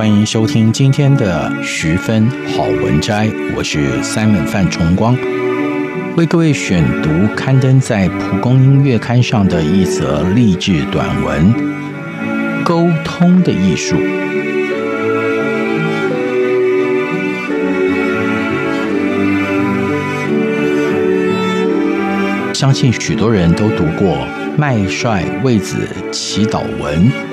欢迎收听今天的十分好文摘，我是 Simon 范崇光，为各位选读刊登在蒲公英月刊上的一则励志短文《沟通的艺术》。相信许多人都读过麦帅为子祈祷文。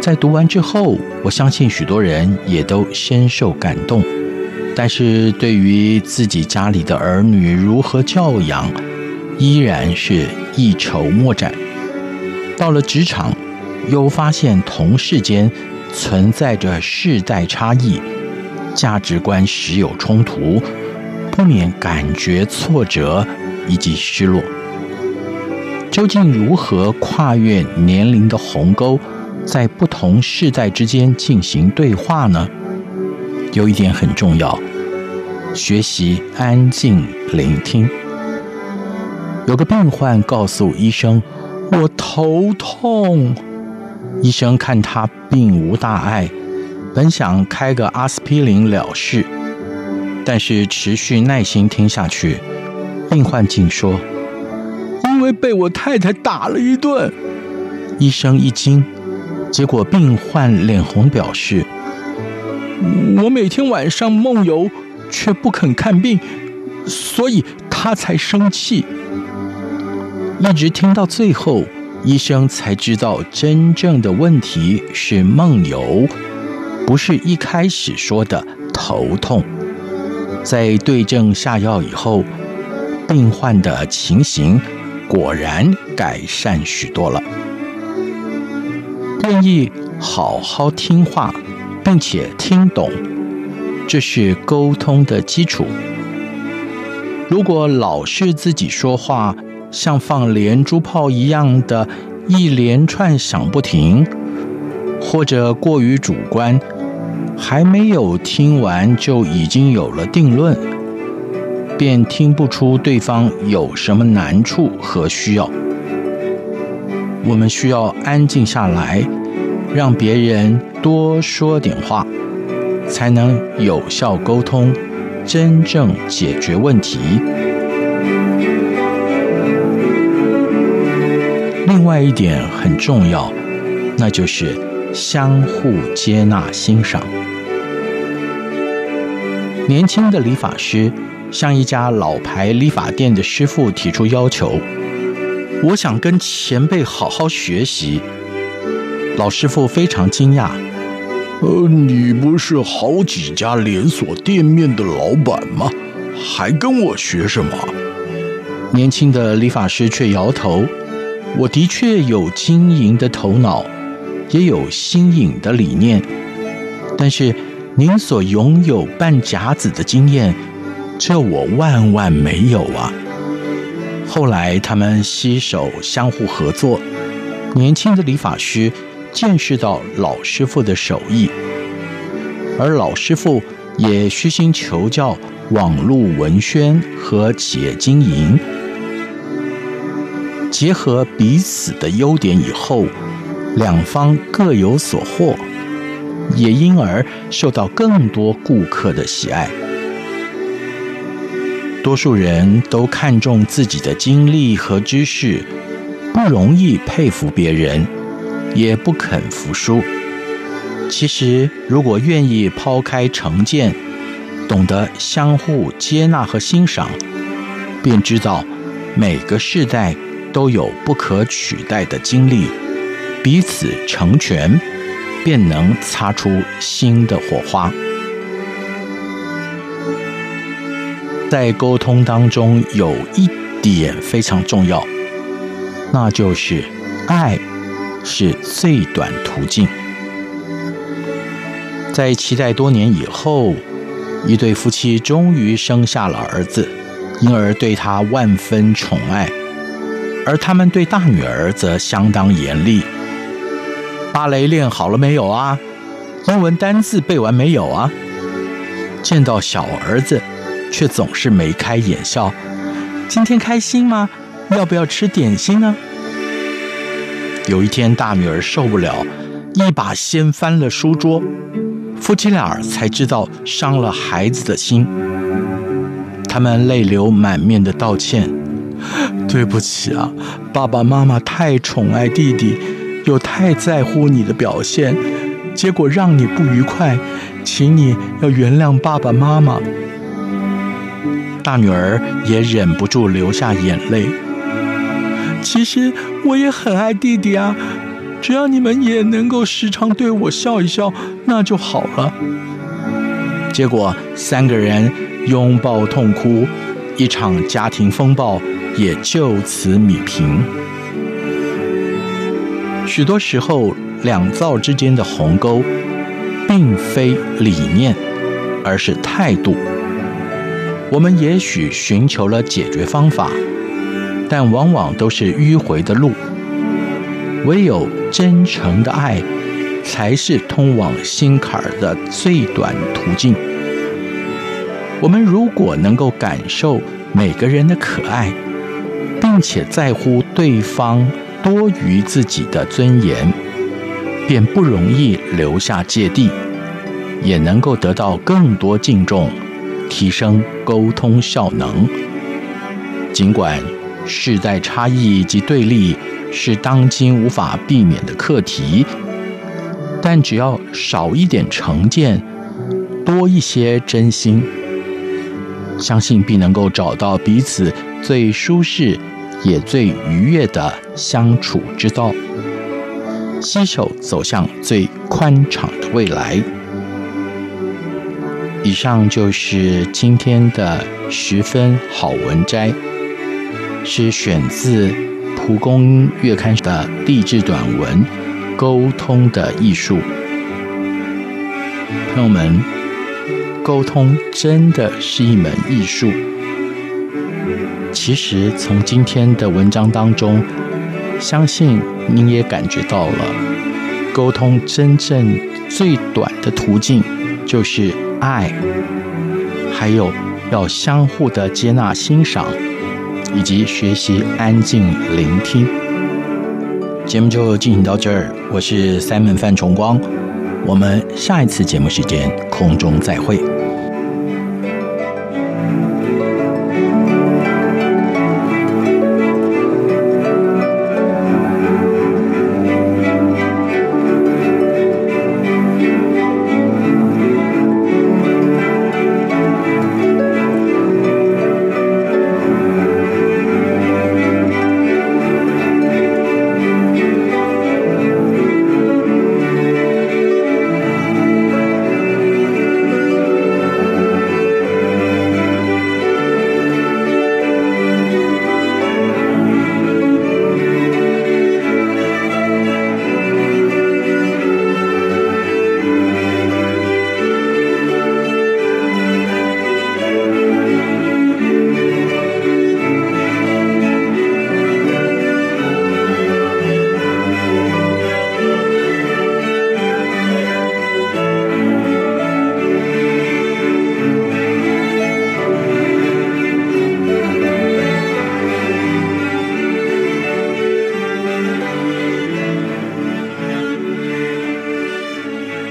在读完之后，我相信许多人也都深受感动。但是对于自己家里的儿女如何教养，依然是一筹莫展。到了职场，又发现同事间存在着世代差异，价值观时有冲突，不免感觉挫折以及失落。究竟如何跨越年龄的鸿沟？在不同世代之间进行对话呢？有一点很重要，学习安静聆听。有个病患告诉医生：“我头痛。”医生看他并无大碍，本想开个阿司匹林了事，但是持续耐心听下去，病患竟说：“因为被我太太打了一顿。”医生一惊。结果病患脸红，表示：“我每天晚上梦游，却不肯看病，所以他才生气。”一直听到最后，医生才知道真正的问题是梦游，不是一开始说的头痛。在对症下药以后，病患的情形果然改善许多了。愿意好好听话，并且听懂，这是沟通的基础。如果老是自己说话，像放连珠炮一样的一连串响不停，或者过于主观，还没有听完就已经有了定论，便听不出对方有什么难处和需要。我们需要安静下来，让别人多说点话，才能有效沟通，真正解决问题。另外一点很重要，那就是相互接纳、欣赏。年轻的理发师向一家老牌理发店的师傅提出要求。我想跟前辈好好学习。老师傅非常惊讶：“呃，你不是好几家连锁店面的老板吗？还跟我学什么？”年轻的理发师却摇头：“我的确有经营的头脑，也有新颖的理念，但是您所拥有半甲子的经验，这我万万没有啊。”后来，他们携手相互合作。年轻的理发师见识到老师傅的手艺，而老师傅也虚心求教网络文宣和企业经营，结合彼此的优点以后，两方各有所获，也因而受到更多顾客的喜爱。多数人都看重自己的经历和知识，不容易佩服别人，也不肯服输。其实，如果愿意抛开成见，懂得相互接纳和欣赏，便知道每个世代都有不可取代的经历，彼此成全，便能擦出新的火花。在沟通当中，有一点非常重要，那就是爱是最短途径。在期待多年以后，一对夫妻终于生下了儿子，因而对他万分宠爱，而他们对大女儿则相当严厉。芭蕾练好了没有啊？英文单字背完没有啊？见到小儿子，却总是眉开眼笑。今天开心吗？要不要吃点心呢？有一天，大女儿受不了，一把掀翻了书桌。夫妻俩才知道伤了孩子的心，他们泪流满面的道歉：“对不起啊，爸爸妈妈太宠爱弟弟，又太在乎你的表现，结果让你不愉快，请你要原谅爸爸妈妈。”大女儿也忍不住流下眼泪。其实我也很爱弟弟啊。只要你们也能够时常对我笑一笑，那就好了。结果三个人拥抱痛哭，一场家庭风暴也就此弭平。许多时候，两造之间的鸿沟，并非理念，而是态度。我们也许寻求了解决方法，但往往都是迂回的路。唯有真诚的爱，才是通往心坎儿的最短途径。我们如果能够感受每个人的可爱，并且在乎对方多于自己的尊严，便不容易留下芥蒂，也能够得到更多敬重，提升沟通效能。尽管世代差异及对立，是当今无法避免的课题，但只要少一点成见，多一些真心，相信必能够找到彼此最舒适也最愉悦的相处之道，携手走向最宽敞的未来。以上就是今天的十分好文摘，是选自。蒲公英月刊的励志短文《沟通的艺术》，朋友们，沟通真的是一门艺术。其实从今天的文章当中，相信您也感觉到了，沟通真正最短的途径就是爱，还有要相互的接纳欣赏。以及学习安静聆听，节目就进行到这儿。我是 Simon 范崇光，我们下一次节目时间空中再会。